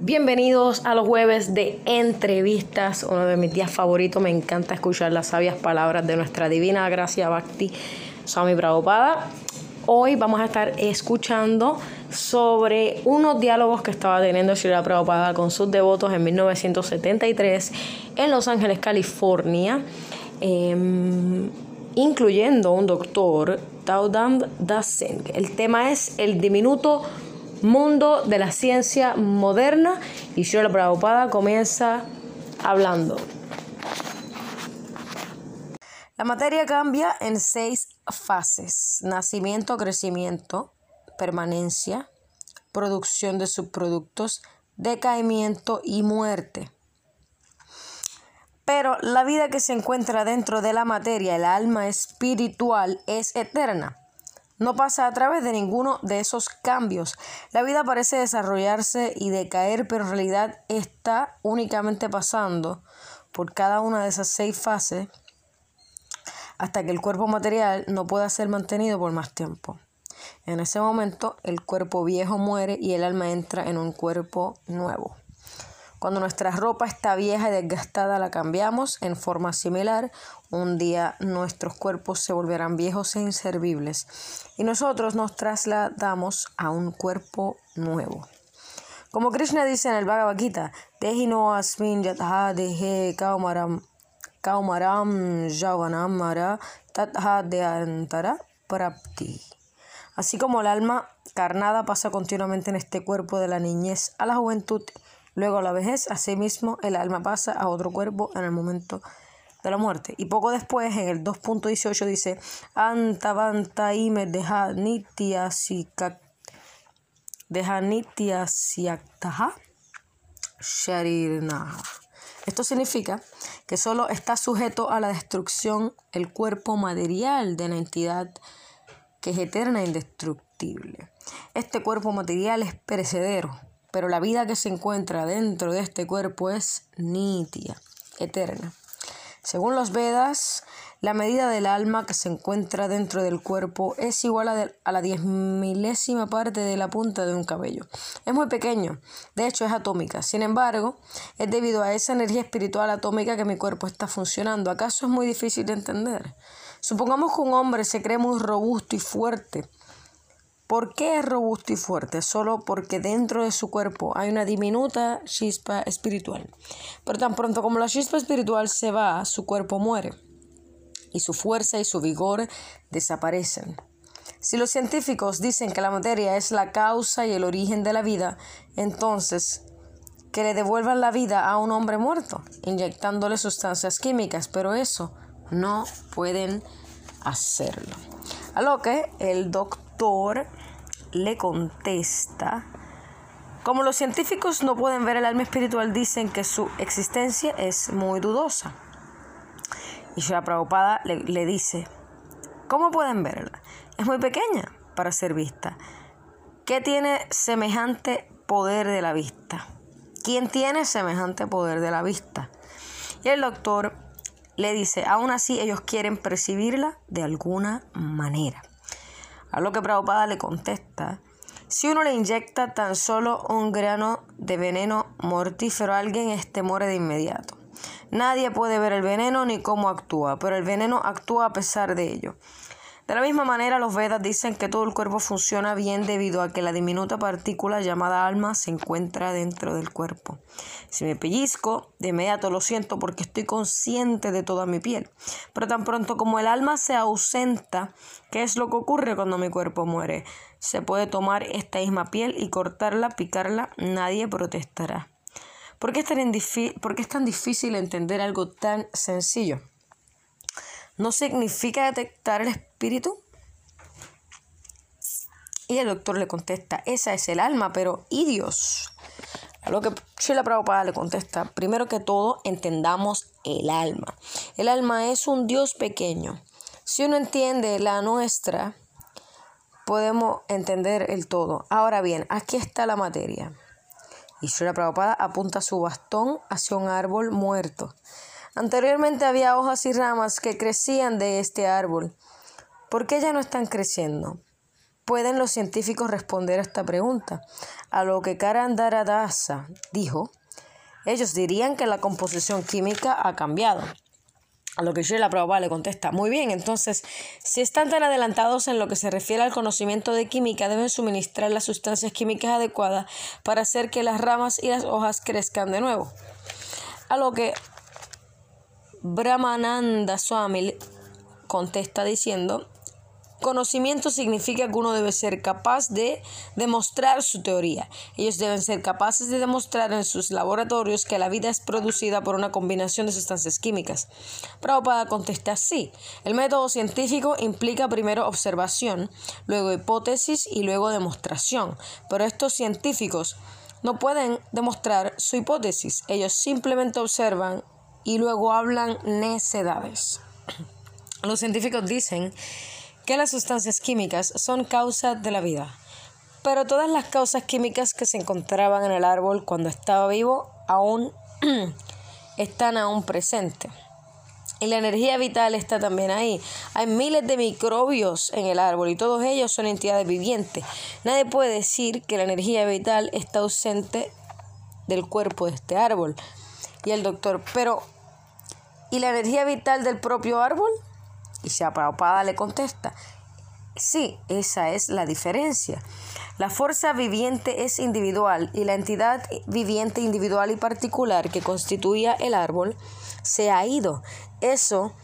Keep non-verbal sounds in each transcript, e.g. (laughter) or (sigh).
Bienvenidos a los jueves de entrevistas, uno de mis días favoritos. Me encanta escuchar las sabias palabras de nuestra divina gracia Bhakti Swami Prabhupada. Hoy vamos a estar escuchando sobre unos diálogos que estaba teniendo Srila Prabhupada con sus devotos en 1973 en Los Ángeles, California, em, incluyendo un doctor, Taudam Dasen. El tema es el diminuto mundo de la ciencia moderna y la Prabhupada comienza hablando. La materia cambia en seis fases. Nacimiento, crecimiento, permanencia, producción de subproductos, decaimiento y muerte. Pero la vida que se encuentra dentro de la materia, el alma espiritual, es eterna no pasa a través de ninguno de esos cambios. La vida parece desarrollarse y decaer, pero en realidad está únicamente pasando por cada una de esas seis fases hasta que el cuerpo material no pueda ser mantenido por más tiempo. En ese momento el cuerpo viejo muere y el alma entra en un cuerpo nuevo. Cuando nuestra ropa está vieja y desgastada la cambiamos en forma similar, un día nuestros cuerpos se volverán viejos e inservibles y nosotros nos trasladamos a un cuerpo nuevo. Como Krishna dice en el Bhagavad Gita, asmin yatha dehe kaumaram kaumaram tatha antara prapti. Así como el alma carnada pasa continuamente en este cuerpo de la niñez a la juventud Luego la vejez, asimismo, el alma pasa a otro cuerpo en el momento de la muerte. Y poco después, en el 2.18 dice, Antavantaime deja nitya sharirnaha. Esto significa que solo está sujeto a la destrucción el cuerpo material de la entidad que es eterna e indestructible. Este cuerpo material es perecedero pero la vida que se encuentra dentro de este cuerpo es nitya, eterna. Según los Vedas, la medida del alma que se encuentra dentro del cuerpo es igual a, la diez milésima parte de la punta de un cabello. Es muy pequeño, de hecho es atómica. Sin embargo, es debido a esa energía espiritual atómica que mi cuerpo está funcionando. ¿Acaso es muy difícil de entender? Supongamos que un hombre se cree muy robusto y fuerte ¿Por qué es robusto y fuerte? Solo porque dentro de su cuerpo hay una diminuta chispa espiritual. Pero tan pronto como la chispa espiritual se va, su cuerpo muere. Y su fuerza y su vigor desaparecen. Si los científicos dicen que la materia es la causa y el origen de la vida, entonces que le devuelvan la vida a un hombre muerto, inyectándole sustancias químicas, pero eso no pueden hacerlo. A lo que el doctor le contesta, como los científicos no pueden ver el alma espiritual, dicen que su existencia es muy dudosa. Y Shra Prabhupada le, le dice, ¿cómo pueden verla? Es muy pequeña para ser vista. ¿Qué tiene semejante poder de la vista? ¿Quién tiene semejante poder de la vista? Y el doctor le dice, aún así ellos quieren percibirla de alguna manera. A lo que Prabhupada le contesta, si uno le inyecta tan solo un grano de veneno mortífero a alguien, este muere de inmediato. Nadie puede ver el veneno ni cómo actúa, pero el veneno actúa a pesar de ello. De la misma manera, los Vedas dicen que todo el cuerpo funciona bien debido a que la diminuta partícula llamada alma se encuentra dentro del cuerpo. Si me pellizco, de inmediato lo siento porque estoy consciente de toda mi piel. Pero tan pronto como el alma se ausenta, ¿qué es lo que ocurre cuando mi cuerpo muere? Se puede tomar esta misma piel y cortarla, picarla, nadie protestará. ¿Por qué ¿Por qué es tan difícil entender algo tan sencillo? no significa detectar el espíritu? Y el doctor le contesta, esa es el alma, pero ¿y Dios? Lo que Sheila Prabhupada le contesta, primero que todo, entendamos el alma. El alma es un Dios pequeño. Si uno entiende la nuestra, podemos entender el todo. Ahora bien, aquí está la materia. Y Sheila Prabhupada apunta su bastón hacia un árbol muerto. Anteriormente había hojas y ramas que crecían de este árbol. ¿Por qué ya no están creciendo? pueden los científicos responder a esta pregunta? A lo que Karandaradasa dijo, ellos dirían que la composición química ha cambiado. A lo que la Prabhupada le contesta, muy bien, entonces, si están tan adelantados en lo que se refiere al conocimiento de química, deben suministrar las sustancias químicas adecuadas para hacer que las ramas y las hojas crezcan de nuevo. A lo que Brahmananda Swami contesta diciendo, Conocimiento significa que uno debe ser capaz de demostrar su teoría. Ellos deben ser capaces de demostrar en sus laboratorios que la vida es producida por una combinación de sustancias químicas. Prabhupada contesta así. El método científico implica primero observación, luego hipótesis y luego demostración. Pero estos científicos no pueden demostrar su hipótesis. Ellos simplemente observan y luego hablan necedades. (clears throat) Los científicos dicen que las sustancias químicas son causa de la vida. Pero todas las causas químicas que se encontraban en el árbol cuando estaba vivo aún (clears throat) están aún presentes. Y la energía vital está también ahí. Hay miles de microbios en el árbol y todos ellos son entidades vivientes. Nadie puede decir que la energía vital está ausente del cuerpo de este árbol. Y el doctor, pero ¿y la energía vital del propio árbol? Y Prabhupada le contesta, sí, esa es la diferencia. La fuerza viviente es individual y la entidad viviente individual y particular que constituía el árbol se ha ido. Eso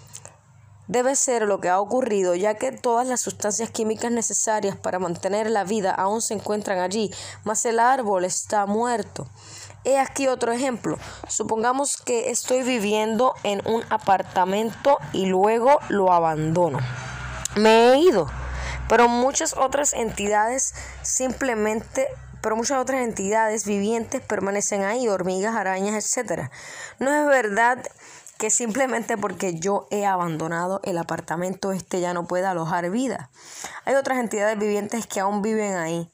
debe ser lo que ha ocurrido, ya que todas las sustancias químicas necesarias para mantener la vida aún se encuentran allí, mas el árbol está muerto. He aquí otro ejemplo. Supongamos que estoy viviendo en un apartamento y luego lo abandono. Me he ido, pero muchas otras entidades simplemente pero muchas otras entidades vivientes permanecen ahí, hormigas, arañas, etc. No es verdad que simplemente porque yo he abandonado el apartamento este ya no puede alojar vida. Hay otras entidades vivientes que aún viven ahí.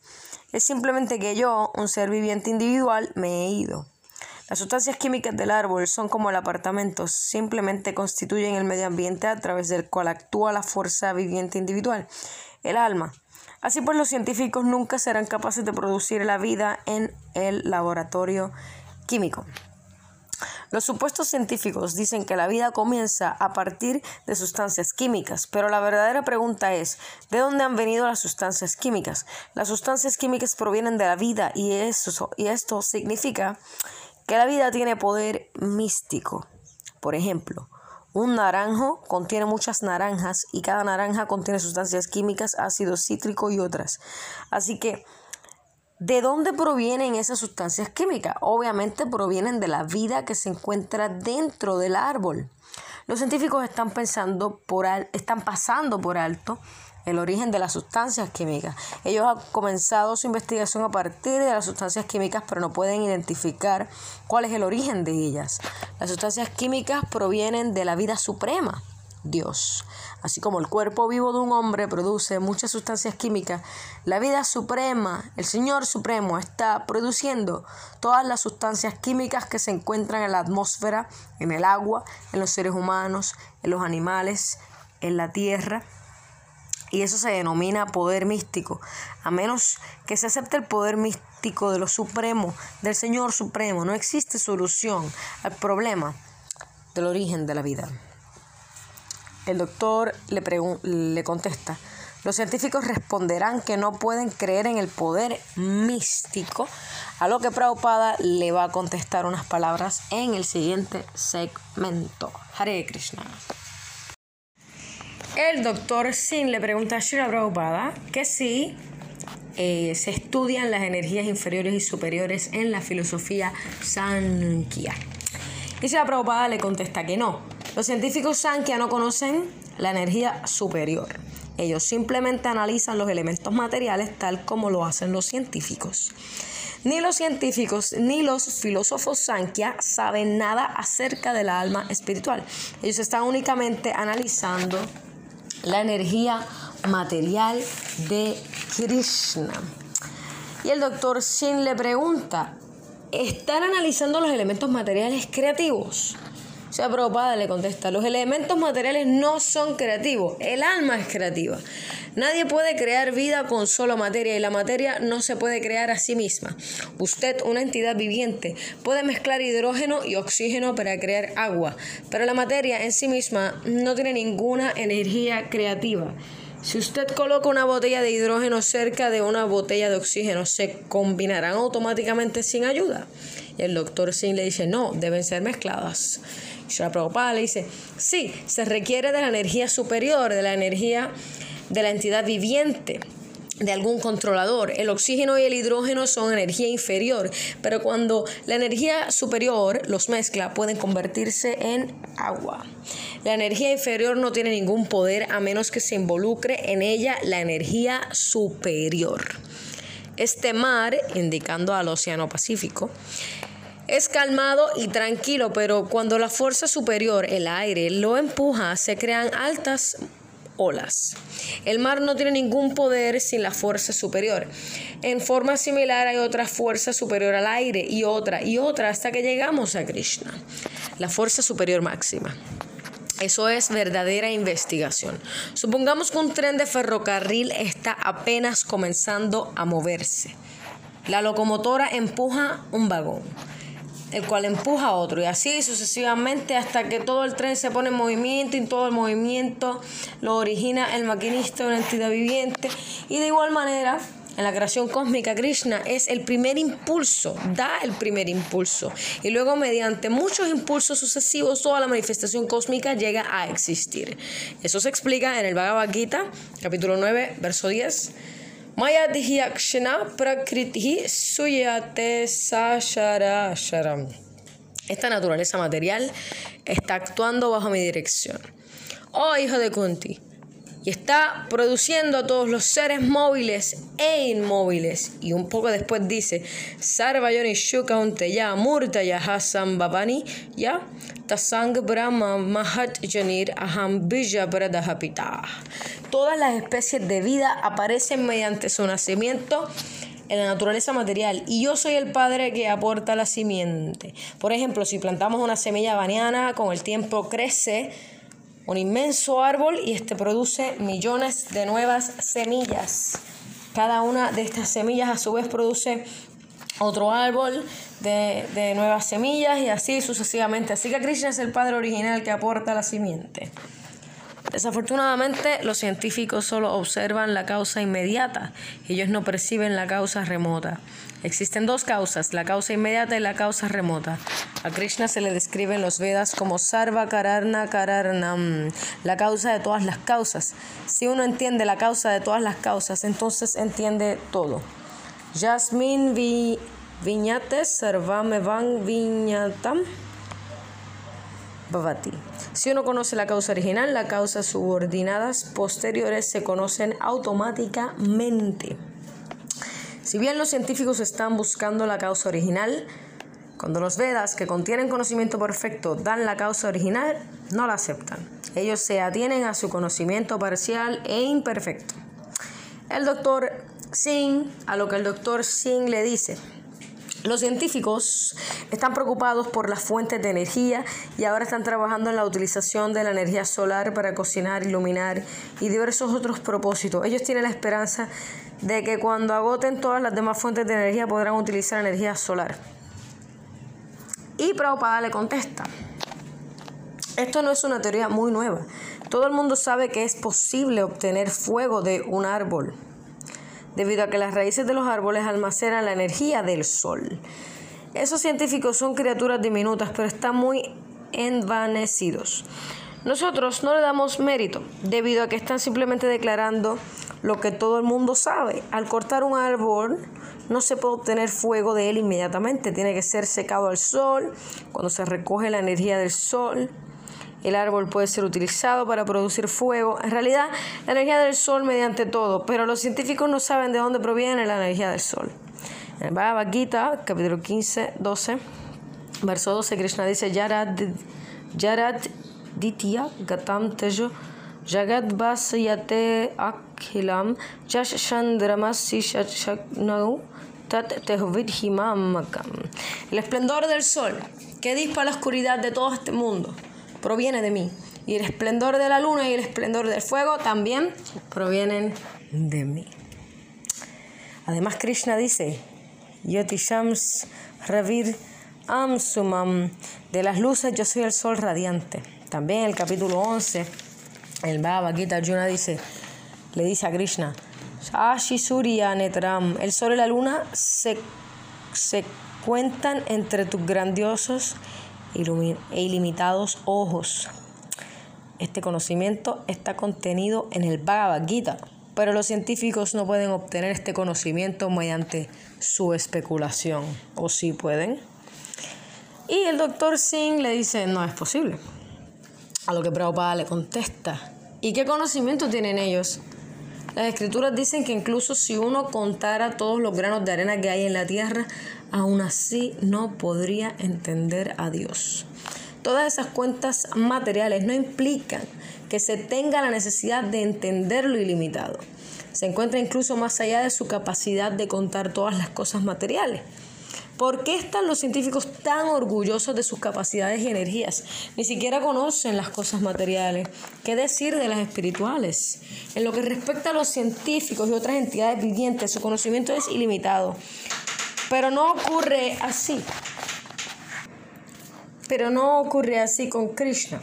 Es simplemente que yo, un ser viviente individual, me he ido. Las sustancias químicas del árbol son como el apartamento, simplemente constituyen el medio ambiente a través del cual actúa la fuerza viviente individual, el alma. Así pues, los científicos nunca serán capaces de producir la vida en el laboratorio químico. Los supuestos científicos dicen que la vida comienza a partir de sustancias químicas, pero la verdadera pregunta es, ¿de dónde han venido las sustancias químicas? Las sustancias químicas provienen de la vida y, eso, y esto significa que la vida tiene poder místico. Por ejemplo, un naranjo contiene muchas naranjas y cada naranja contiene sustancias químicas, ácido cítrico y otras. Así que ¿De dónde provienen esas sustancias químicas? Obviamente provienen de la vida que se encuentra dentro del árbol. Los científicos están pensando por están pasando por alto el origen de las sustancias químicas. Ellos han comenzado su investigación a partir de las sustancias químicas, pero no pueden identificar cuál es el origen de ellas. Las sustancias químicas provienen de la vida suprema, Dios. Así como el cuerpo vivo de un hombre produce muchas sustancias químicas, la vida suprema, el Señor Supremo, está produciendo todas las sustancias químicas que se encuentran en la atmósfera, en el agua, en los seres humanos, en los animales, en la tierra. Y eso se denomina poder místico, a menos que se acepte el poder místico de lo supremo, del Señor Supremo. No existe solución al problema del origen de la vida. El doctor le, le contesta, los científicos responderán que no pueden creer en el poder místico, a lo que Prabhupada le va a contestar unas palabras en el siguiente segmento. Hare Krishna. El doctor Sin le pregunta a Shira Prabhupada que si eh, se estudian las energías inferiores y superiores en la filosofía Sankhya. Y Shira Prabhupada le contesta que no, los científicos Sankhya no conocen la energía superior. Ellos simplemente analizan los elementos materiales tal como lo hacen los científicos. Ni los científicos ni los filósofos Sankhya saben nada acerca del alma espiritual. Ellos están únicamente analizando la energía material de Krishna. Y el doctor Shin le pregunta, ¿están analizando los elementos materiales creativos? sea, Prabhupada le contesta, los elementos materiales no son creativos, el alma es creativa. Nadie puede crear vida con solo materia y la materia no se puede crear a sí misma. Usted, una entidad viviente, puede mezclar hidrógeno y oxígeno para crear agua, pero la materia en sí misma no tiene ninguna energía creativa. Si usted coloca una botella de hidrógeno cerca de una botella de oxígeno, ¿se combinarán automáticamente sin ayuda? Y el doctor Singh le dice, no, deben ser mezcladas. Y la Prabhupada le dice, sí, se requiere de la energía superior, de la energía de la entidad viviente de algún controlador. El oxígeno y el hidrógeno son energía inferior, pero cuando la energía superior los mezcla pueden convertirse en agua. La energía inferior no tiene ningún poder a menos que se involucre en ella la energía superior. Este mar, indicando al Océano Pacífico, es calmado y tranquilo, pero cuando la fuerza superior, el aire, lo empuja, se crean altas olas. El mar no tiene ningún poder sin la fuerza superior. En forma similar hay otra fuerza superior al aire y otra y otra hasta que llegamos a Krishna, la fuerza superior máxima. Eso es verdadera investigación. Supongamos que un tren de ferrocarril está apenas comenzando a moverse. La locomotora empuja un vagón el cual empuja a otro y así sucesivamente hasta que todo el tren se pone en movimiento y todo el movimiento lo origina el maquinista, una entidad viviente y de igual manera en la creación cósmica Krishna es el primer impulso, da el primer impulso y luego mediante muchos impulsos sucesivos toda la manifestación cósmica llega a existir. Eso se explica en el Bhagavad Gita, capítulo 9, verso 10 prakriti suyate sasharasharam. Esta naturaleza material está actuando bajo mi dirección. Oh hijo de Kunti, y está produciendo a todos los seres móviles e inmóviles. Y un poco después dice, Sarvayoni Shukaunte ya Murta ya Tasang Brahma Mahat Janir Aham Bija Todas las especies de vida aparecen mediante su nacimiento en la naturaleza material y yo soy el padre que aporta la simiente. Por ejemplo, si plantamos una semilla baniana, con el tiempo crece un inmenso árbol y este produce millones de nuevas semillas. Cada una de estas semillas a su vez produce otro árbol de, de, nuevas semillas y así sucesivamente. Así que Krishna es el padre original que aporta la simiente. Desafortunadamente, los científicos solo observan la causa inmediata, ellos no perciben la causa remota. Existen dos causas, la causa inmediata y la causa remota. A Krishna se le describe en los Vedas como Sarva Kararna Kararnam, la causa de todas las causas. Si uno entiende la causa de todas las causas, entonces entiende todo. Yasmin vi viñates sarvamevan viñatam bhavati. Si uno conoce la causa original, las causas subordinadas posteriores se conocen automáticamente. Si bien los científicos están buscando la causa original, cuando los Vedas, que contienen conocimiento perfecto, dan la causa original, no la aceptan. Ellos se atienen a su conocimiento parcial e imperfecto. El doctor Singh, a lo que el doctor Singh le dice, los científicos están preocupados por las fuentes de energía y ahora están trabajando en la utilización de la energía solar para cocinar, iluminar y diversos otros propósitos. Ellos tienen la esperanza de que cuando agoten todas las demás fuentes de energía podrán utilizar energía solar. Y Prabhupada le contesta, esto no es una teoría muy nueva. Todo el mundo sabe que es posible obtener fuego de un árbol debido a que las raíces de los árboles almacenan la energía del sol. Esos científicos son criaturas diminutas, pero están muy envanecidos. Nosotros no le damos mérito, debido a que están simplemente declarando lo que todo el mundo sabe. Al cortar un árbol, no se puede obtener fuego de él inmediatamente, tiene que ser secado al sol, cuando se recoge la energía del sol el árbol puede ser utilizado para producir fuego. En realidad, la energía del sol mediante todo, pero los científicos no saben de dónde proviene la energía del sol. En el Bhagavad Gita, capítulo 15, 12, verso 12, Krishna dice, Yarat, Yarat Ditya Gatam Tejo Jagat Vasayate Akhilam Jash Chandramasi Tat El esplendor del sol que dispa la oscuridad de todo este mundo proviene de mí. Y el esplendor de la luna y el esplendor del fuego también provienen de mí. Además, Krishna dice, Yotishams Ravir Amsumam, de las luces yo soy el sol radiante. También el capítulo 11, el Bhagavad Gita Arjuna dice, le dice a Krishna, Shashi Surya Netram, el sol y la luna se, se cuentan entre tus grandiosos e ilimitados ojos. Este conocimiento está contenido en el Bhagavad Gita, pero los científicos no pueden obtener este conocimiento mediante su especulación, o sí pueden. Y el doctor Singh le dice, no es posible. A lo que Prabhupada le contesta, ¿y qué conocimiento tienen ellos? Las escrituras dicen que incluso si uno contara todos los granos de arena que hay en la tierra, aún así no podría entender a Dios. Todas esas cuentas materiales no implican que se tenga la necesidad de entender lo ilimitado. Se encuentra incluso más allá de su capacidad de contar todas las cosas materiales. ¿Por qué están los científicos tan orgullosos de sus capacidades y energías? Ni siquiera conocen las cosas materiales. ¿Qué decir de las espirituales? En lo que respecta a los científicos y otras entidades vivientes, su conocimiento es ilimitado. Pero no ocurre así. Pero no ocurre así con Krishna.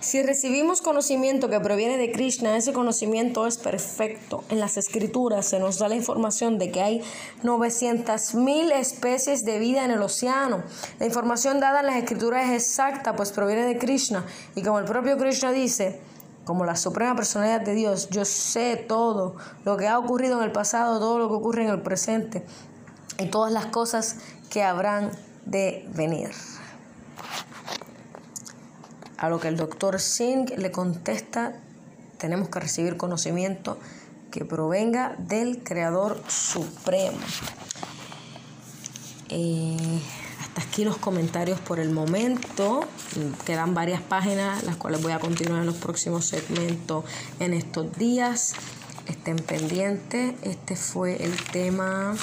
Si recibimos conocimiento que proviene de Krishna, ese conocimiento es perfecto. En las escrituras se nos da la información de que hay 900.000 especies de vida en el océano. La información dada en las escrituras es exacta, pues proviene de Krishna. Y como el propio Krishna dice, como la suprema personalidad de Dios, yo sé todo lo que ha ocurrido en el pasado, todo lo que ocurre en el presente y todas las cosas que habrán de venir. A lo que el doctor Singh le contesta, tenemos que recibir conocimiento que provenga del Creador Supremo. Eh, hasta aquí los comentarios por el momento. Quedan varias páginas, las cuales voy a continuar en los próximos segmentos en estos días. Estén pendientes. Este fue el tema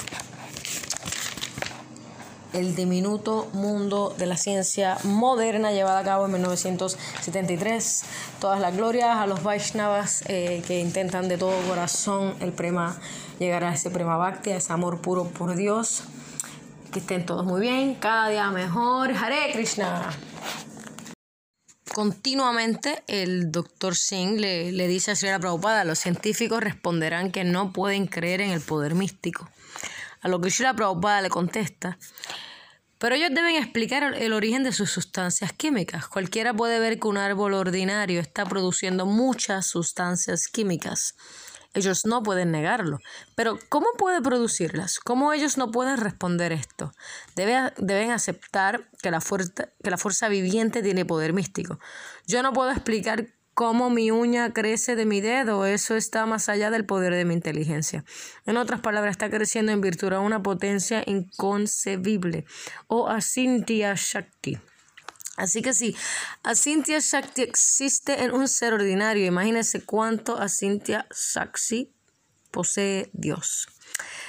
el diminuto mundo de la ciencia moderna llevada a cabo en 1973. Todas las glorias a los Vaishnavas eh, que intentan de todo corazón el prema, llegar a ese prema bhakti, a ese amor puro por Dios. Que estén todos muy bien, cada día mejor. Hare Krishna. Continuamente el doctor Singh le, le dice a Sri Prabhupada, los científicos responderán que no pueden creer en el poder místico. A lo que Sri Prabhupada le contesta, pero ellos deben explicar el origen de sus sustancias químicas. Cualquiera puede ver que un árbol ordinario está produciendo muchas sustancias químicas. Ellos no pueden negarlo. Pero ¿cómo puede producirlas? ¿Cómo ellos no pueden responder esto? deben aceptar que la, fuerza, que la fuerza viviente tiene poder místico. Yo no puedo explicar cómo mi uña crece de mi dedo, eso está más allá del poder de mi inteligencia. En otras palabras, está creciendo en virtud de una potencia inconcebible o asintya shakti. Así que si asintya shakti existe en un ser ordinario, imagínense cuánto asintya shakti posee Dios.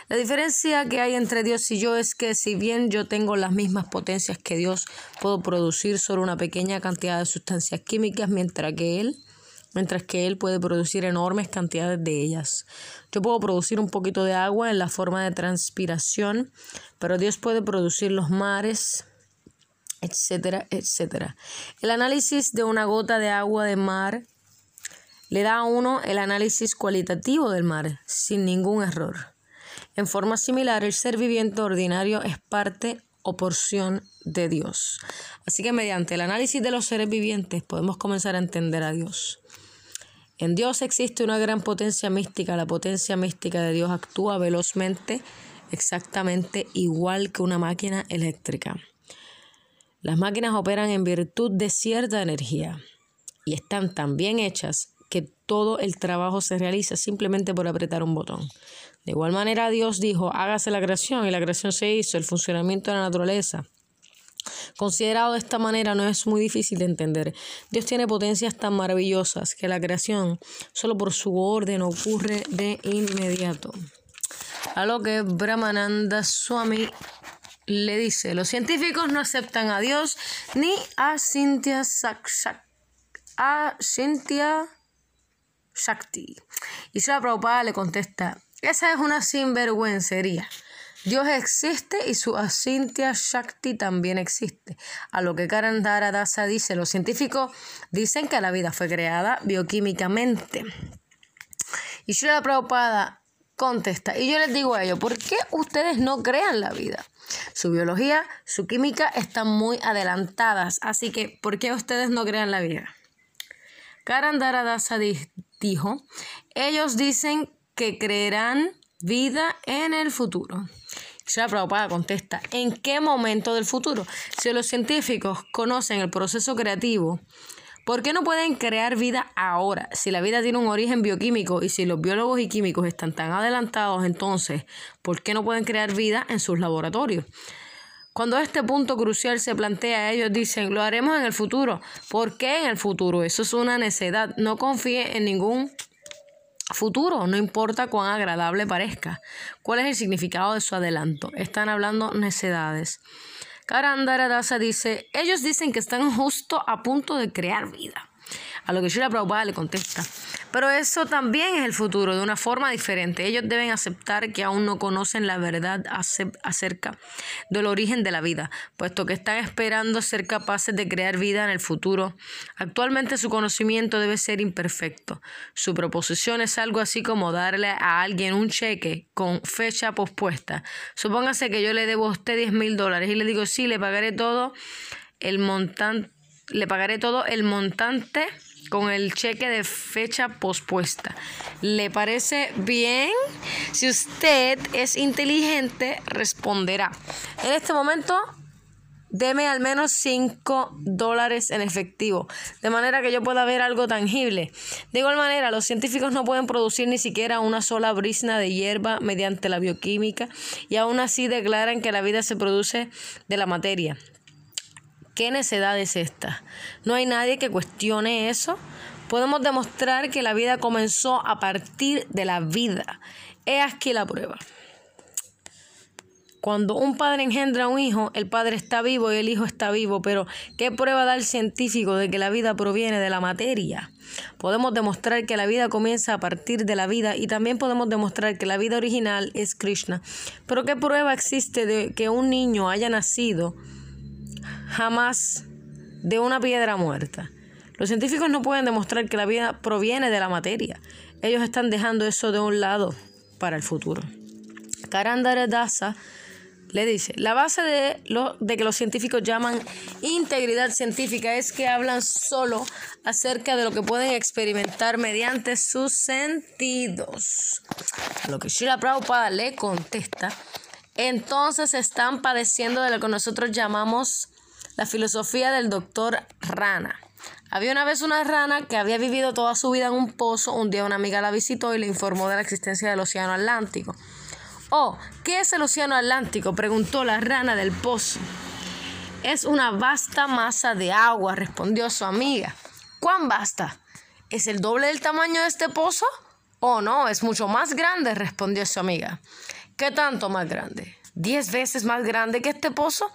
La diferencia que hay entre Dios y yo es que si bien yo tengo las mismas potencias que Dios, puedo producir solo una pequeña cantidad de sustancias químicas, mientras que Él, mientras que Él puede producir enormes cantidades de ellas. Yo puedo producir un poquito de agua en la forma de transpiración, pero Dios puede producir los mares, etcétera, etcétera. El análisis de una gota de agua de mar le da a uno el análisis cualitativo del mar, sin ningún error. En forma similar, el ser viviente ordinario es parte o porción de Dios. Así que mediante el análisis de los seres vivientes podemos comenzar a entender a Dios. En Dios existe una gran potencia mística. La potencia mística de Dios actúa velozmente, exactamente igual que una máquina eléctrica. Las máquinas operan en virtud de cierta energía y están tan bien hechas todo el trabajo se realiza simplemente por apretar un botón. De igual manera Dios dijo, hágase la creación y la creación se hizo, el funcionamiento de la naturaleza. Considerado de esta manera no es muy difícil de entender. Dios tiene potencias tan maravillosas que la creación solo por su orden ocurre de inmediato. A lo que Brahmananda Swami le dice, los científicos no aceptan a Dios ni a Cynthia Sakshak a Cynthia Shakti. Y Srila Prabhupada le contesta, esa es una sinvergüencería. Dios existe y su Asintya Shakti también existe. A lo que Karandara Dasa dice, los científicos dicen que la vida fue creada bioquímicamente. Y Srila Prabhupada contesta, y yo les digo a ellos, ¿por qué ustedes no crean la vida? Su biología, su química están muy adelantadas, así que ¿por qué ustedes no crean la vida? Karandara Dasa dijo, ellos dicen que creerán vida en el futuro. Shra Prabhupada contesta, ¿en qué momento del futuro? Si los científicos conocen el proceso creativo, ¿por qué no pueden crear vida ahora? Si la vida tiene un origen bioquímico y si los biólogos y químicos están tan adelantados, entonces, ¿por qué no pueden crear vida en sus laboratorios? Cuando este punto crucial se plantea, ellos dicen, lo haremos en el futuro. ¿Por qué en el futuro? Eso es una necedad. No confíe en ningún futuro, no importa cuán agradable parezca. ¿Cuál es el significado de su adelanto? Están hablando necedades. Karandara Dasa dice, ellos dicen que están justo a punto de crear vida. A lo que Shira Prabhupada le contesta, pero eso también es el futuro, de una forma diferente. Ellos deben aceptar que aún no conocen la verdad acerca del origen de la vida, puesto que están esperando ser capaces de crear vida en el futuro. Actualmente su conocimiento debe ser imperfecto. Su proposición es algo así como darle a alguien un cheque con fecha pospuesta. Supóngase que yo le debo a usted 10 mil dólares y le digo, sí, le pagaré todo el montante, le pagaré todo el montante con el cheque de fecha pospuesta. ¿Le parece bien? Si usted es inteligente, responderá. En este momento, deme al menos 5 dólares en efectivo, de manera que yo pueda ver algo tangible. De igual manera, los científicos no pueden producir ni siquiera una sola brisna de hierba mediante la bioquímica y aún así declaran que la vida se produce de la materia. ¿Qué necedad es esta? No hay nadie que cuestione eso. Podemos demostrar que la vida comenzó a partir de la vida. He aquí la prueba. Cuando un padre engendra un hijo, el padre está vivo y el hijo está vivo, pero ¿qué prueba da el científico de que la vida proviene de la materia? Podemos demostrar que la vida comienza a partir de la vida y también podemos demostrar que la vida original es Krishna. Pero ¿qué prueba existe de que un niño haya nacido? Jamás de una piedra muerta. Los científicos no pueden demostrar que la vida proviene de la materia. Ellos están dejando eso de un lado para el futuro. Karandara Dasa le dice, la base de, lo, de que los científicos llaman integridad científica es que hablan solo acerca de lo que pueden experimentar mediante sus sentidos. A lo que Shila Prabhupada le contesta, entonces están padeciendo de lo que nosotros llamamos la filosofía del doctor Rana. Había una vez una rana que había vivido toda su vida en un pozo. Un día una amiga la visitó y le informó de la existencia del Océano Atlántico. Oh, ¿qué es el Océano Atlántico? preguntó la rana del pozo. Es una vasta masa de agua, respondió su amiga. ¿Cuán vasta? ¿Es el doble del tamaño de este pozo? Oh, no, es mucho más grande, respondió su amiga. ¿Qué tanto más grande? ¿Diez veces más grande que este pozo?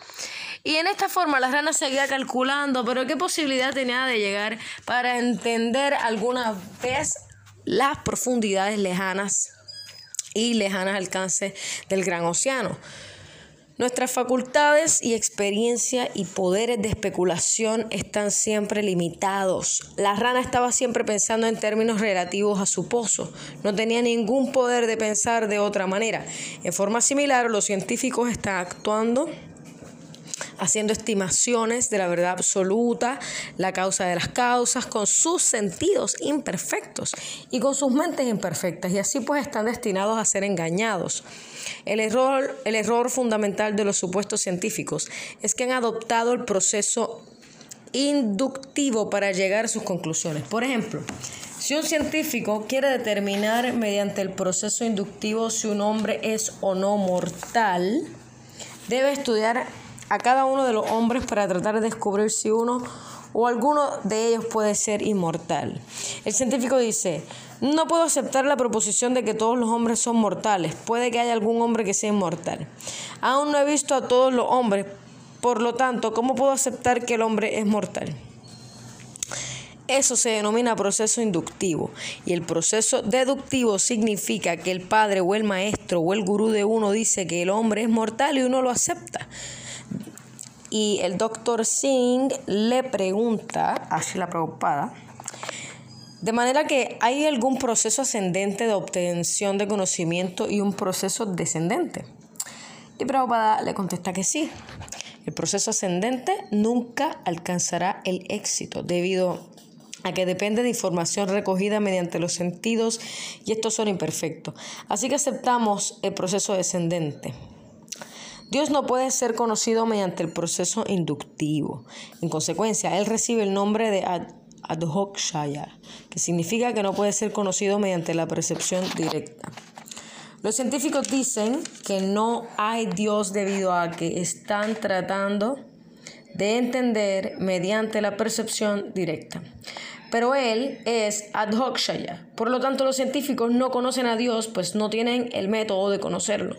Y en esta forma la rana seguía calculando, pero qué posibilidad tenía de llegar para entender alguna vez las profundidades lejanas y lejanas alcances del gran océano. Nuestras facultades y experiencia y poderes de especulación están siempre limitados. La rana estaba siempre pensando en términos relativos a su pozo. No tenía ningún poder de pensar de otra manera. En forma similar, los científicos están actuando haciendo estimaciones de la verdad absoluta, la causa de las causas, con sus sentidos imperfectos y con sus mentes imperfectas, y así pues están destinados a ser engañados. El error, el error fundamental de los supuestos científicos es que han adoptado el proceso inductivo para llegar a sus conclusiones. Por ejemplo, si un científico quiere determinar mediante el proceso inductivo si un hombre es o no mortal, debe estudiar a cada uno de los hombres para tratar de descubrir si uno o alguno de ellos puede ser inmortal. El científico dice, no puedo aceptar la proposición de que todos los hombres son mortales, puede que haya algún hombre que sea inmortal. Aún no he visto a todos los hombres, por lo tanto, ¿cómo puedo aceptar que el hombre es mortal? Eso se denomina proceso inductivo y el proceso deductivo significa que el padre o el maestro o el gurú de uno dice que el hombre es mortal y uno lo acepta. Y el doctor Singh le pregunta a la preocupada de manera que hay algún proceso ascendente de obtención de conocimiento y un proceso descendente. Y Prabhupada le contesta que sí. El proceso ascendente nunca alcanzará el éxito debido a que depende de información recogida mediante los sentidos y estos son imperfectos. Así que aceptamos el proceso descendente. Dios no puede ser conocido mediante el proceso inductivo. En consecuencia, Él recibe el nombre de Adhokshaya, que significa que no puede ser conocido mediante la percepción directa. Los científicos dicen que no hay Dios debido a que están tratando de entender mediante la percepción directa. Pero él es adhokshaya. Por lo tanto, los científicos no conocen a Dios, pues no tienen el método de conocerlo.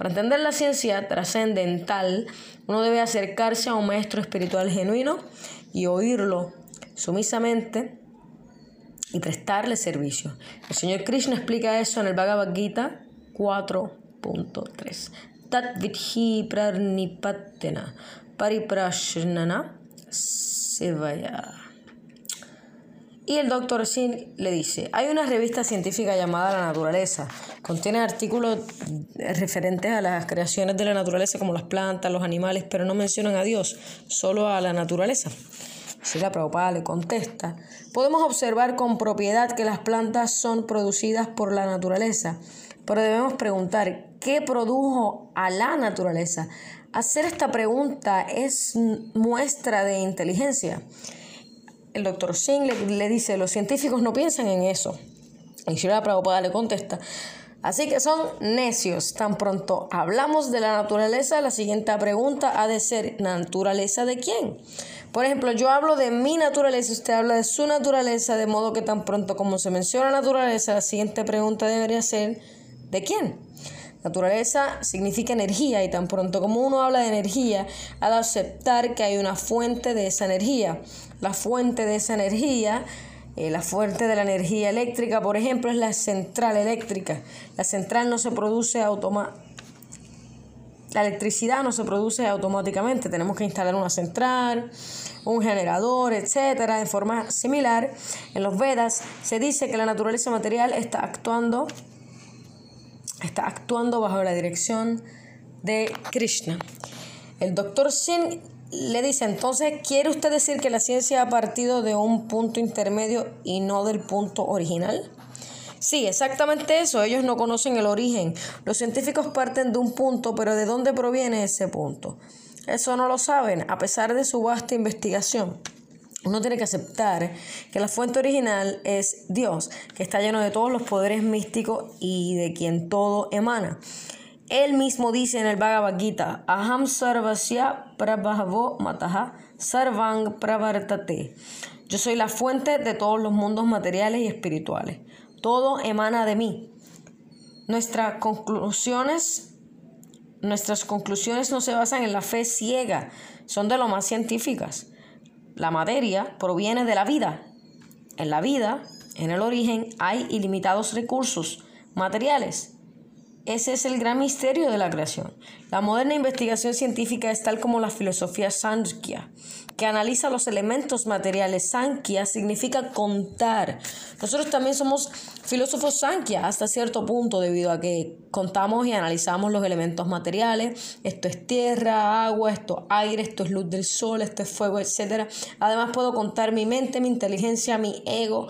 Para entender la ciencia trascendental, uno debe acercarse a un maestro espiritual genuino y oírlo sumisamente y prestarle servicio. El Señor Krishna explica eso en el Bhagavad Gita 4.3. Tat vidhi prarnipatena pariprashnana sevaya. Y el doctor Sin le dice, hay una revista científica llamada La Naturaleza. Contiene artículos referentes a las creaciones de la naturaleza como las plantas, los animales, pero no mencionan a Dios, solo a la naturaleza. Si la Prabhupada le contesta, podemos observar con propiedad que las plantas son producidas por la naturaleza, pero debemos preguntar, ¿qué produjo a la naturaleza? Hacer esta pregunta es muestra de inteligencia. El doctor Singh le, dice, los científicos no piensan en eso. Y Shira Prabhupada le contesta, así que son necios. Tan pronto hablamos de la naturaleza, la siguiente pregunta ha de ser, ¿naturaleza de quién? Por ejemplo, yo hablo de mi naturaleza, usted habla de su naturaleza, de modo que tan pronto como se menciona naturaleza, la siguiente pregunta debería ser, ¿de quién? Naturaleza significa energía y tan pronto como uno habla de energía, ha de aceptar que hay una fuente de esa energía. La fuente de esa energía, eh, la fuente de la energía eléctrica, por ejemplo, es la central eléctrica. La central no se produce automáticamente la electricidad no se produce automáticamente, tenemos que instalar una central, un generador, etcétera, en forma similar. En los Vedas se dice que la naturaleza material está actuando está actuando bajo la dirección de Krishna. El doctor Singh le dice entonces, ¿quiere usted decir que la ciencia ha partido de un punto intermedio y no del punto original? Sí, exactamente eso. Ellos no conocen el origen. Los científicos parten de un punto, pero ¿de dónde proviene ese punto? Eso no lo saben, a pesar de su vasta investigación. Uno tiene que aceptar que la fuente original es Dios, que está lleno de todos los poderes místicos y de quien todo emana. Él mismo dice en el Bhagavad Gita, Aham sarvasya prabhavo mataha sarvang pravartate. Yo soy la fuente de todos los mundos materiales y espirituales. Todo emana de mí. Nuestras conclusiones, nuestras conclusiones no se basan en la fe ciega, son de lo más científicas. La materia proviene de la vida. En la vida, en el origen, hay ilimitados recursos materiales. Ese es el gran misterio de la creación. La moderna investigación científica es tal como la filosofía Sankhya, que analiza los elementos materiales. Sankhya significa contar. Nosotros también somos filósofos Sankhya hasta cierto punto debido a que contamos y analizamos los elementos materiales. Esto es tierra, agua, esto es aire, esto es luz del sol, esto es fuego, etc. Además puedo contar mi mente, mi inteligencia, mi ego.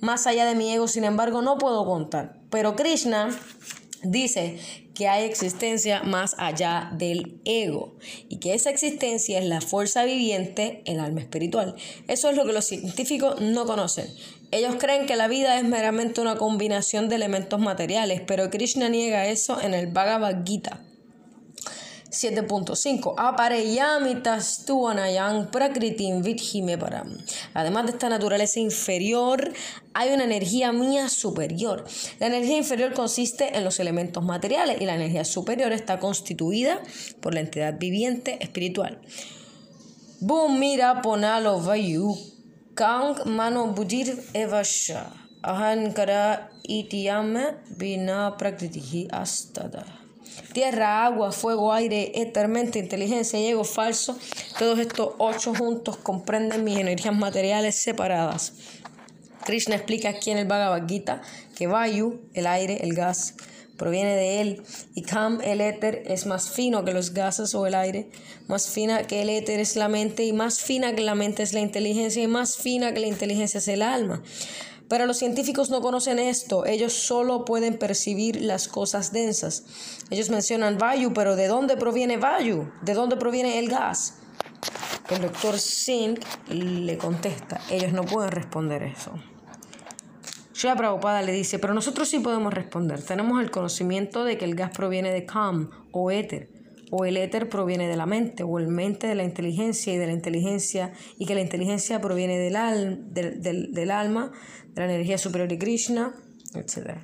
Más allá de mi ego, sin embargo, no puedo contar. Pero Krishna dice que hay existencia más allá del ego y que esa existencia es la fuerza viviente, el alma espiritual. Eso es lo que los científicos no conocen. Ellos creen que la vida es meramente una combinación de elementos materiales, pero Krishna niega eso en el Bhagavad Gita. 7.5. prakritim Además de esta naturaleza inferior, hay una energía mía superior. La energía inferior consiste en los elementos materiales y la energía superior está constituida por la entidad viviente espiritual. Bhumira ponalo vayu Kaung mano bujir evasha. Ahankara prakritihi astada. Tierra, agua, fuego, aire, éter, mente, inteligencia y ego falso. Todos estos ocho juntos comprenden mis energías materiales separadas. Krishna explica aquí en el Bhagavad Gita que Vayu, el aire, el gas, proviene de él, y Kam, el éter, es más fino que los gases o el aire, más fina que el éter es la mente, y más fina que la mente es la inteligencia, y más fina que la inteligencia es el alma. Pero los científicos no conocen esto, ellos solo pueden percibir las cosas densas. Ellos mencionan Vayu, pero ¿de dónde proviene Vayu? ¿De dónde proviene el gas? El doctor Singh le contesta, ellos no pueden responder eso. Shri Prabhupada le dice, pero nosotros sí podemos responder. Tenemos el conocimiento de que el gas proviene de Kam o éter, o el éter proviene de la mente, o el mente de la inteligencia y de la inteligencia, y que la inteligencia proviene del, del, del, alma, de la energía superior de Krishna, etc.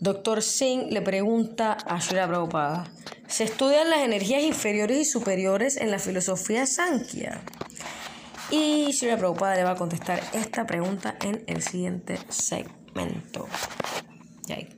Doctor Singh le pregunta a Shri Prabhupada, ¿se estudian las energías inferiores y superiores en la filosofía Sankhya? Y Shri Prabhupada le va a contestar esta pregunta en el siguiente segmento. Yay.